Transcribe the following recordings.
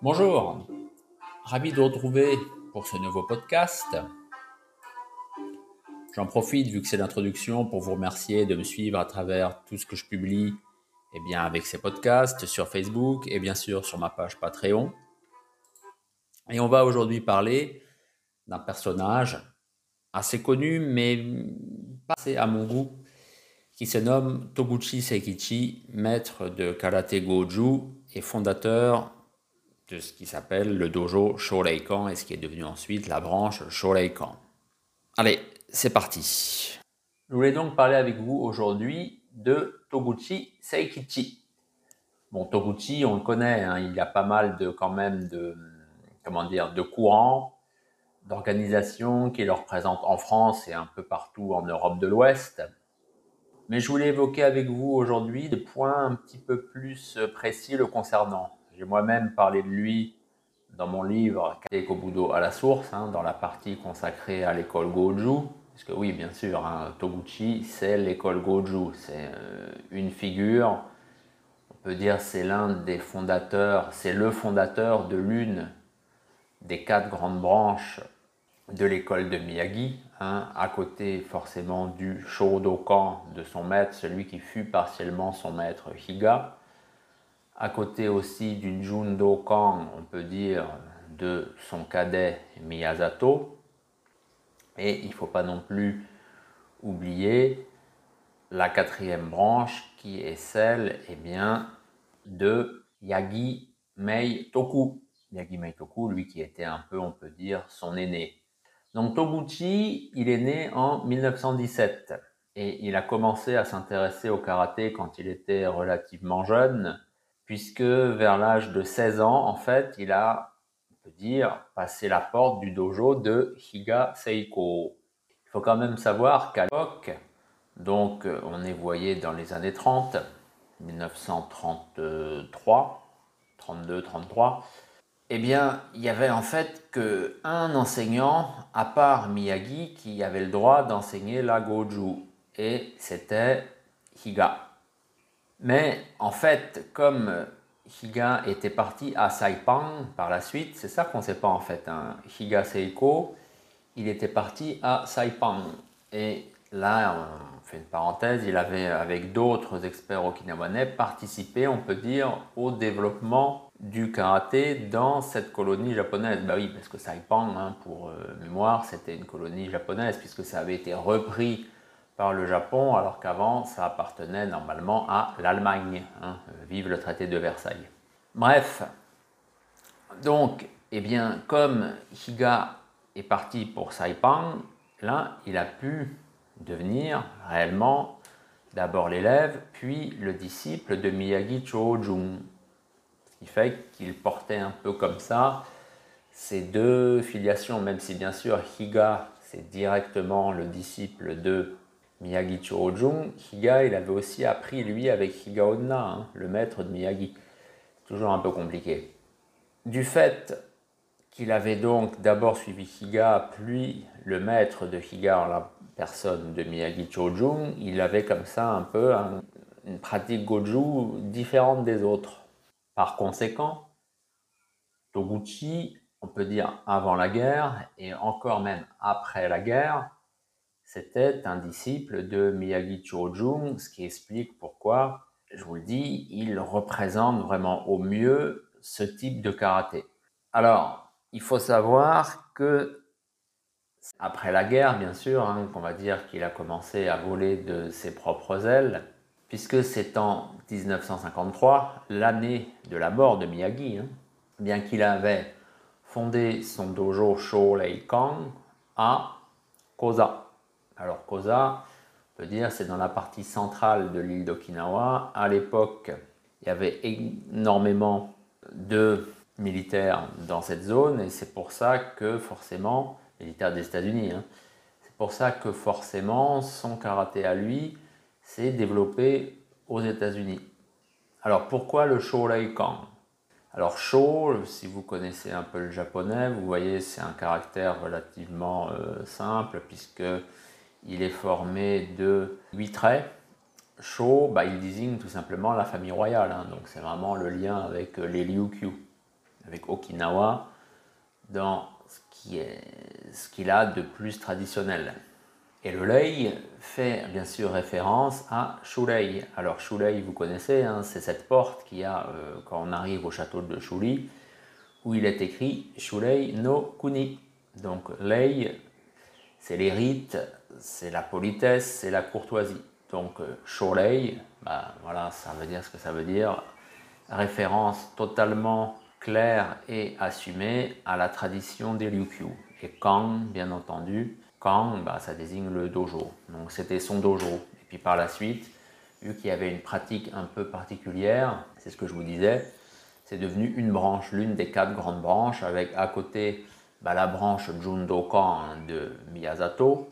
Bonjour, ravi de vous retrouver pour ce nouveau podcast. J'en profite, vu que c'est l'introduction, pour vous remercier de me suivre à travers tout ce que je publie eh bien, avec ces podcasts sur Facebook et bien sûr sur ma page Patreon. Et on va aujourd'hui parler d'un personnage assez connu, mais pas assez à mon goût, qui se nomme Toguchi Seikichi, maître de karaté Goju et fondateur de ce qui s'appelle le dojo Shoreikan et ce qui est devenu ensuite la branche Shoreikan. Allez, c'est parti. Je voulais donc parler avec vous aujourd'hui de Toguchi Seikichi. Bon, Toguchi, on le connaît, hein, il y a pas mal de quand même de comment dire de courants, d'organisations qui le représentent en France et un peu partout en Europe de l'Ouest. Mais je voulais évoquer avec vous aujourd'hui des points un petit peu plus précis le concernant. J'ai moi-même parlé de lui dans mon livre Kobudo à la source, hein, dans la partie consacrée à l'école Goju. Parce que oui, bien sûr, hein, Toguchi, c'est l'école Goju. C'est euh, une figure, on peut dire c'est l'un des fondateurs, c'est le fondateur de l'une des quatre grandes branches de l'école de Miyagi, hein, à côté forcément du Shodokan de son maître, celui qui fut partiellement son maître Higa, à côté aussi du Jundokan, on peut dire, de son cadet Miyazato, et il ne faut pas non plus oublier la quatrième branche qui est celle eh bien, de Yagi Mei Toku. Yagi Mei Toku, lui qui était un peu, on peut dire, son aîné. Donc Toguchi, il est né en 1917 et il a commencé à s'intéresser au karaté quand il était relativement jeune, puisque vers l'âge de 16 ans, en fait, il a, on peut dire, passé la porte du dojo de Higa Seiko. Il faut quand même savoir qu'à l'époque, donc on est voyé dans les années 30, 1933, 32, 33, eh bien, il y avait en fait qu'un enseignant, à part Miyagi, qui avait le droit d'enseigner la Goju, et c'était Higa. Mais en fait, comme Higa était parti à Saipan par la suite, c'est ça qu'on ne sait pas en fait, hein. Higa Seiko, il était parti à Saipan. Et là, on fait une parenthèse, il avait, avec d'autres experts okinawanais, participé, on peut dire, au développement du karaté dans cette colonie japonaise. Bah oui, parce que Saipan, hein, pour euh, mémoire, c'était une colonie japonaise, puisque ça avait été repris par le Japon, alors qu'avant, ça appartenait normalement à l'Allemagne. Hein. vive le traité de Versailles. Bref, donc, eh bien, comme Higa est parti pour Saipan, là, il a pu devenir réellement d'abord l'élève, puis le disciple de Miyagi Chojun, qui fait qu'il portait un peu comme ça ces deux filiations, même si bien sûr Higa, c'est directement le disciple de Miyagi Chorojun. Higa, il avait aussi appris lui avec Higa Onna, hein, le maître de Miyagi. Toujours un peu compliqué. Du fait qu'il avait donc d'abord suivi Higa, puis le maître de Higa en la personne de Miyagi Chojun, il avait comme ça un peu une pratique Goju différente des autres. Par conséquent, Toguchi, on peut dire avant la guerre et encore même après la guerre, c'était un disciple de Miyagi Chojun, ce qui explique pourquoi, je vous le dis, il représente vraiment au mieux ce type de karaté. Alors, il faut savoir que après la guerre, bien sûr, hein, on va dire qu'il a commencé à voler de ses propres ailes, puisque c'est en 1953, l'année de la mort de Miyagi, hein, bien qu'il avait fondé son dojo Shoreikan à Koza. Alors Koza, on peut dire, c'est dans la partie centrale de l'île d'Okinawa. À l'époque, il y avait énormément de militaires dans cette zone et c'est pour ça que forcément, militaires des États-Unis, hein, c'est pour ça que forcément son karaté à lui, c'est développé aux États-Unis. Alors pourquoi le Shoreikan Alors Sho, si vous connaissez un peu le japonais, vous voyez c'est un caractère relativement euh, simple puisque il est formé de huit traits. Sho, bah, il désigne tout simplement la famille royale, hein. donc c'est vraiment le lien avec euh, les Ryukyu. avec Okinawa, dans ce qu'il a de plus traditionnel. Et le lei fait bien sûr référence à Shurei. Alors Shurei, vous connaissez, hein, c'est cette porte qu'il y a euh, quand on arrive au château de Shuri, où il est écrit Shurei no Kuni. Donc lei, c'est les rites, c'est la politesse, c'est la courtoisie. Donc euh, Shurei, bah, voilà, ça veut dire ce que ça veut dire. Référence totalement claire et assumée à la tradition des Ryukyu. Et Kang, bien entendu, Kang, bah, ça désigne le dojo. Donc c'était son dojo. Et puis par la suite, vu qu'il y avait une pratique un peu particulière, c'est ce que je vous disais, c'est devenu une branche, l'une des quatre grandes branches, avec à côté bah, la branche Jundokan de Miyazato,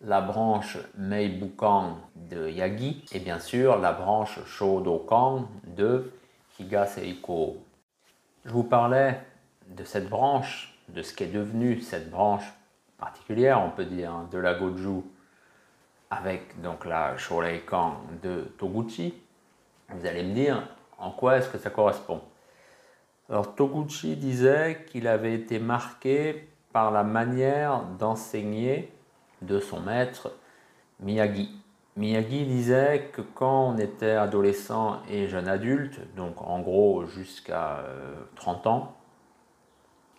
la branche Meibukan de Yagi, et bien sûr la branche Shodokan de Higaseiko. Je vous parlais de cette branche, de ce qu'est devenu cette branche particulière, on peut dire, de la Goju avec donc la Shoreikan de Toguchi. Vous allez me dire en quoi est-ce que ça correspond? Alors Toguchi disait qu'il avait été marqué par la manière d'enseigner de son maître Miyagi. Miyagi disait que quand on était adolescent et jeune adulte, donc en gros jusqu'à 30 euh, ans,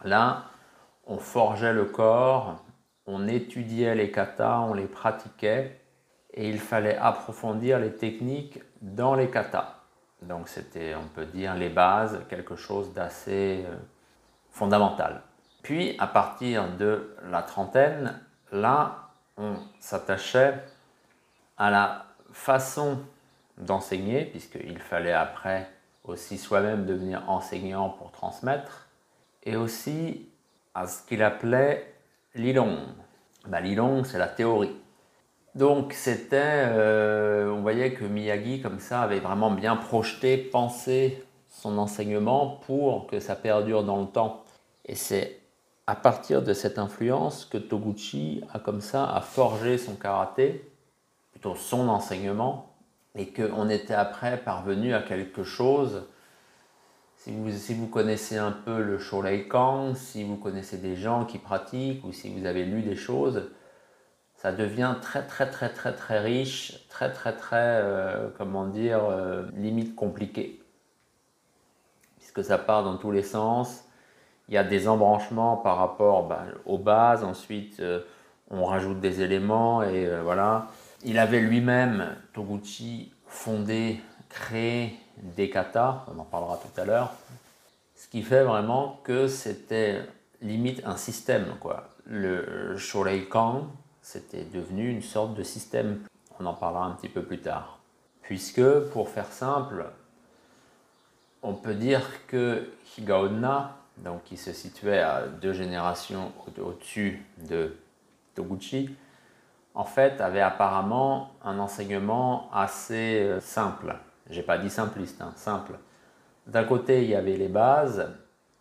là, on forgeait le corps on étudiait les katas, on les pratiquait et il fallait approfondir les techniques dans les katas. Donc c'était, on peut dire, les bases, quelque chose d'assez euh, fondamental. Puis à partir de la trentaine, là, on s'attachait à la façon d'enseigner, puisqu'il fallait après aussi soi-même devenir enseignant pour transmettre, et aussi à ce qu'il appelait Lilong. Bah, Lilong, c'est la théorie. Donc c'était, euh, on voyait que Miyagi comme ça avait vraiment bien projeté, pensé son enseignement pour que ça perdure dans le temps. Et c'est à partir de cette influence que Toguchi a comme ça a forgé son karaté, plutôt son enseignement, et qu'on était après parvenu à quelque chose si vous, connaissez un peu le Shoreikan, si vous connaissez des gens qui pratiquent ou si vous avez lu des choses, ça devient très très très très très riche, très très très, euh, comment dire, euh, limite compliqué. Puisque ça part dans tous les sens. Il y a des embranchements par rapport ben, aux bases, ensuite euh, on rajoute des éléments et voilà. Il avait lui-même, Toguchi, fondé, créé des katas, on en parlera tout à l'heure, ce qui fait vraiment que c'était limite un système. Quoi. Le Shoreikan, c'était devenu une sorte de système. On en parlera un petit peu plus tard. Puisque, pour faire simple, on peut dire que Higaonna, donc qui se situait à deux générations au-dessus de Toguchi, en fait avait apparemment un enseignement assez euh, simple j'ai pas dit simpliste, hein, simple. D'un côté, il y avait les bases,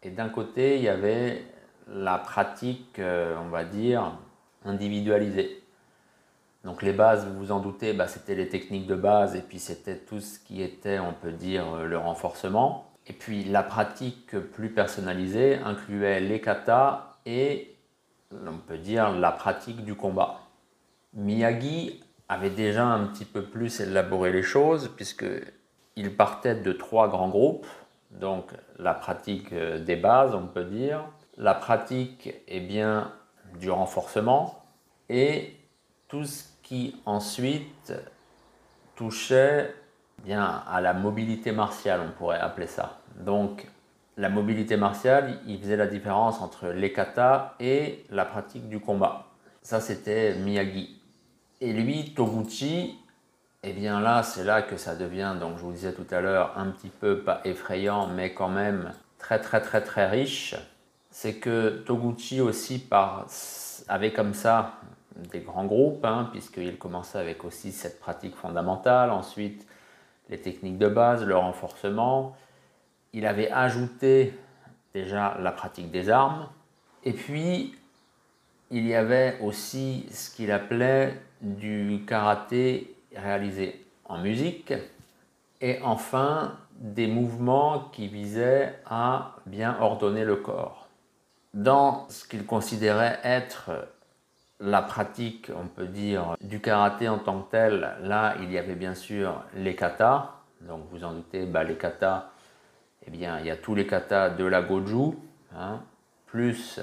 et d'un côté, il y avait la pratique, euh, on va dire, individualisée. Donc les bases, vous vous en doutez, bah, c'était les techniques de base, et puis c'était tout ce qui était, on peut dire, le renforcement. Et puis la pratique plus personnalisée incluait les katas et, on peut dire, la pratique du combat. Miyagi avait déjà un petit peu plus élaboré les choses, puisqu'il partait de trois grands groupes, donc la pratique euh, des bases, on peut dire, la pratique est bien, du renforcement, et tout ce qui ensuite touchait bien à la mobilité martiale, on pourrait appeler ça. Donc la mobilité martiale, il faisait la différence entre les katas et la pratique du combat. Ça, c'était Miyagi. Et lui, Toguchi, eh bien là, c'est là que ça devient, donc je vous disais tout à l'heure, un petit peu pas effrayant, mais quand même très très très très riche. C'est que Toguchi aussi par, avait comme ça des grands groupes, hein, puisqu'il commençait avec aussi cette pratique fondamentale, ensuite les techniques de base, le renforcement. Il avait ajouté déjà la pratique des armes, et puis il y avait aussi ce qu'il appelait du karaté réalisé en musique et enfin des mouvements qui visaient à bien ordonner le corps. Dans ce qu'il considérait être la pratique, on peut dire, du karaté en tant que tel, là, il y avait bien sûr les katas. Donc, vous en doutez, bah, les katas, eh bien, il y a tous les katas de la Goju, hein, plus,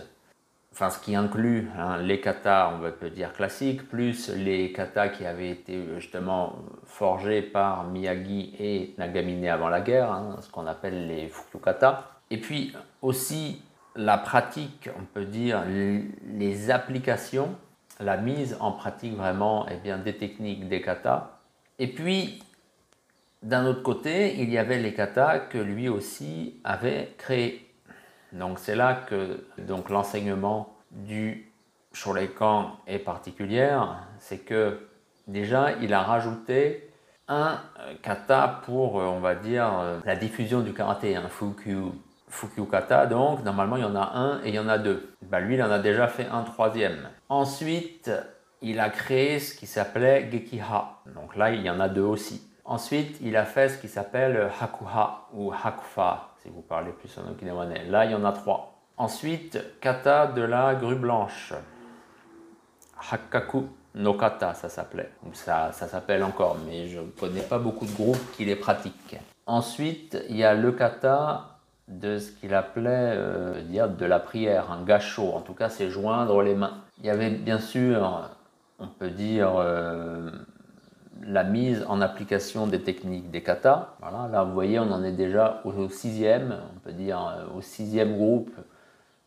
enfin, ce qui inclut hein, les katas, on peut dire classiques, plus les katas qui avaient été justement forgés par Miyagi et Nagamine avant la guerre, hein, ce qu'on appelle les Fukyukata. Et puis aussi la pratique, on peut dire, les applications, la mise en pratique vraiment eh bien, des techniques des katas. Et puis, d'un autre côté, il y avait les katas que lui aussi avait créés. Donc c'est là que donc, l'enseignement du Shoreikan est particulier, c'est que déjà il a rajouté un kata pour, on va dire, la diffusion du karaté, un fukyu Fukyukata, donc normalement il y en a un et il y en a deux. Bah, lui, il en a déjà fait un troisième. Ensuite, il a créé ce qui s'appelait Gekiha. Donc là, il y en a deux aussi. Ensuite, il a fait ce qui s'appelle Hakuha ou Hakufa, si vous parlez plus en okinawanais. Là, il y en a trois. Ensuite, kata de la grue blanche. Hakaku no kata, ça s'appelait. Ça, ça s'appelle encore, mais je ne connais pas beaucoup de groupes qui les pratiquent. Ensuite, il y a le kata de ce qu'il appelait euh, dire de la prière, un gâchot, en tout cas c'est joindre les mains. Il y avait bien sûr, on peut dire, euh, la mise en application des techniques des katas. Voilà, là vous voyez, on en est déjà au, sixième, on peut dire euh, au sixième groupe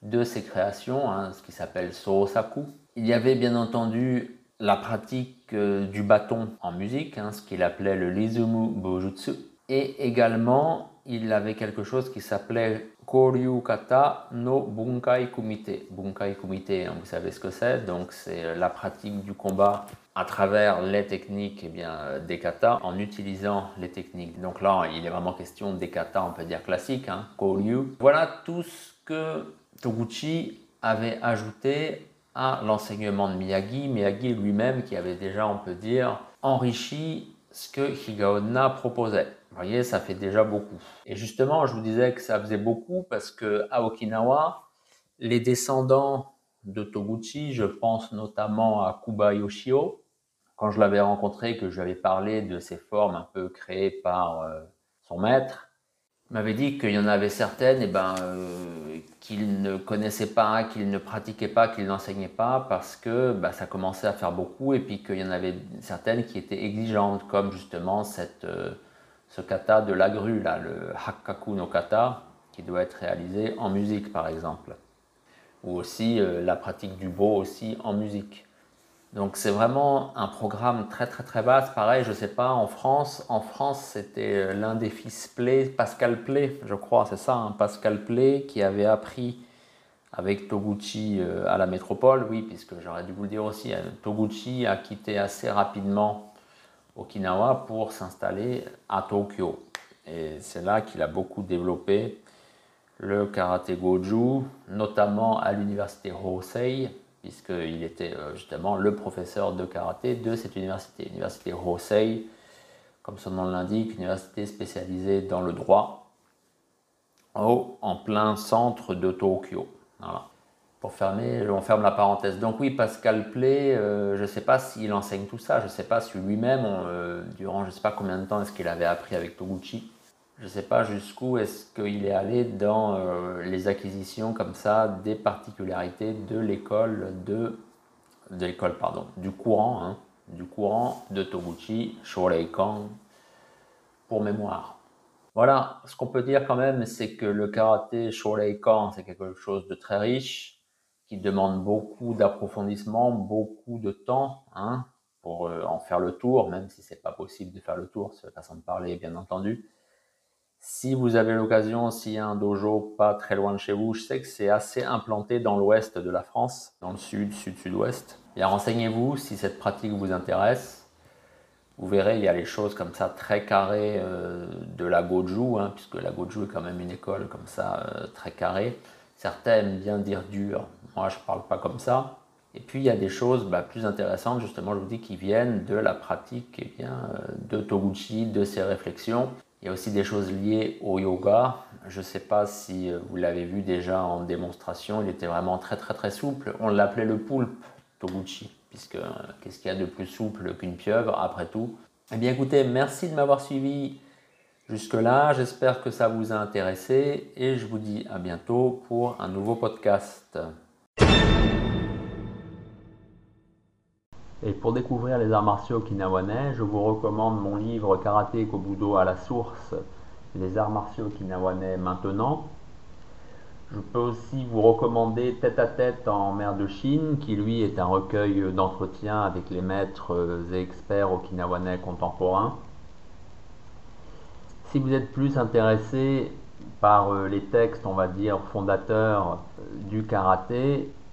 de ces créations, hein, ce qui s'appelle Sorosaku. Il y avait bien entendu la pratique du bâton en musique, hein, ce qu'il appelait le Lizumu Bojutsu, et également il avait quelque chose qui s'appelait Koryu Kata no Bunkai Kumite. Bunkai Kumite, hein, vous savez ce que c'est, donc c'est la pratique du combat à travers les techniques eh bien, des katas en utilisant les techniques. Donc là, il est vraiment question des katas, on peut dire classiques, hein, Koryu. Voilà tout ce que Toguchi avait ajouté à l'enseignement de Miyagi. Miyagi lui-même qui avait déjà, on peut dire, enrichi ce que Higaonna proposait. Vous voyez, ça fait déjà beaucoup. Et justement, je vous disais que ça faisait beaucoup parce que à Okinawa, les descendants de Toguchi, je pense notamment à Kuba Yoshio, quand je l'avais rencontré, que je lui avais parlé de ces formes un peu créées par euh, son maître, m'avait dit qu'il y en avait certaines et eh ben, euh, qu'il ne connaissait pas, qu'il ne pratiquait pas, qu'il n'enseignait pas parce que bah, ça commençait à faire beaucoup et puis qu'il y en avait certaines qui étaient exigeantes, comme justement cette, euh, ce kata de la grue, le Hakkaku no kata, qui doit être réalisé en musique par exemple. Ou aussi euh, la pratique du beau aussi en musique. Donc c'est vraiment un programme très très très vaste. Pareil, je ne sais pas, en France, en France c'était euh, l'un des fils Play, Pascal Play, je crois, c'est ça, hein, Pascal Play, qui avait appris avec Toguchi euh, à la métropole, oui, puisque j'aurais dû vous le dire aussi, Toguchi a quitté assez rapidement Okinawa pour s'installer à Tokyo. Et c'est là qu'il a beaucoup développé le karaté goju, notamment à l'université Hosei, puisqu'il était euh, justement le professeur de karaté de cette université. L'université Hosei, comme son nom l'indique, université spécialisée dans le droit, en plein centre de Tokyo. Voilà pour fermer, on ferme la parenthèse. Donc oui, Pascal Play, euh, je ne sais pas s'il enseigne tout ça, je ne sais pas si lui-même, euh, durant je ne sais pas combien de temps est-ce qu'il avait appris avec Toguchi, je ne sais pas jusqu'où est-ce qu'il est allé dans euh, les acquisitions comme ça des particularités de l'école de, de l'école pardon du courant hein, du courant de Toguchi Shoreikan pour mémoire. Voilà, ce qu'on peut dire quand même, c'est que le karaté Shoreikan, c'est quelque chose de très riche qui demande beaucoup d'approfondissement, beaucoup de temps hein, pour euh, en faire le tour, même si c'est pas possible de faire le tour, c'est façon de parler, bien entendu. Si vous avez l'occasion, s'il y a un dojo pas très loin de chez vous, je sais que c'est assez implanté dans l'ouest de la France, dans le sud, sud-sud-ouest. Bien, renseignez-vous si cette pratique vous intéresse. Vous verrez, il y a les choses comme ça très carrées euh, de la Goju, hein, puisque la Goju est quand même une école comme ça euh, très carrée. Certains aiment bien dire dur, moi je ne parle pas comme ça. Et puis il y a des choses bah, plus intéressantes, justement, je vous dis, qui viennent de la pratique eh bien, euh, de Toguchi, de ses réflexions. Il y a aussi des choses liées au yoga. Je ne sais pas si vous l'avez vu déjà en démonstration, il était vraiment très très très souple. On l'appelait le poulpe Toguchi, puisque qu'est-ce qu'il y a de plus souple qu'une pieuvre après tout? Eh bien écoutez, merci de m'avoir suivi jusque-là. J'espère que ça vous a intéressé et je vous dis à bientôt pour un nouveau podcast. Et pour découvrir les arts martiaux okinawanais, je vous recommande mon livre Karaté Kobudo à la source, les arts martiaux okinawanais maintenant. Je peux aussi vous recommander Tête à tête en mer de Chine, qui lui est un recueil d'entretien avec les maîtres et experts okinawanais contemporains. Si vous êtes plus intéressé par euh, les textes, on va dire, fondateurs du karaté,